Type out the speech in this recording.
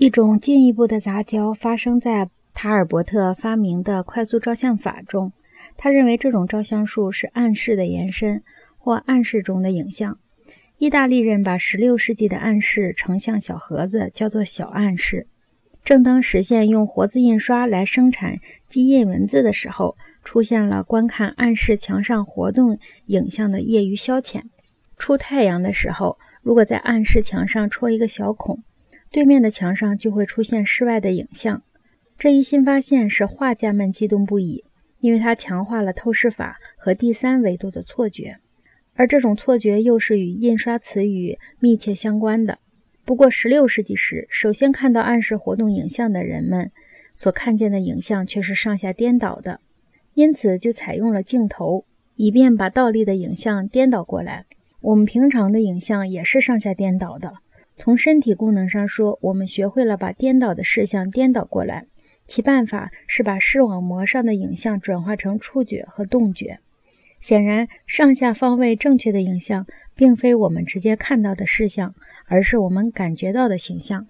一种进一步的杂交发生在塔尔伯特发明的快速照相法中。他认为这种照相术是暗示的延伸，或暗示中的影像。意大利人把16世纪的暗示成像小盒子叫做小暗示。正当实现用活字印刷来生产机印文字的时候，出现了观看暗示墙上活动影像的业余消遣。出太阳的时候，如果在暗示墙上戳一个小孔。对面的墙上就会出现室外的影像。这一新发现使画家们激动不已，因为它强化了透视法和第三维度的错觉，而这种错觉又是与印刷词语密切相关的。不过，16世纪时，首先看到暗示活动影像的人们所看见的影像却是上下颠倒的，因此就采用了镜头，以便把倒立的影像颠倒过来。我们平常的影像也是上下颠倒的。从身体功能上说，我们学会了把颠倒的事项颠倒过来，其办法是把视网膜上的影像转化成触觉和动觉。显然，上下方位正确的影像并非我们直接看到的事项，而是我们感觉到的形象。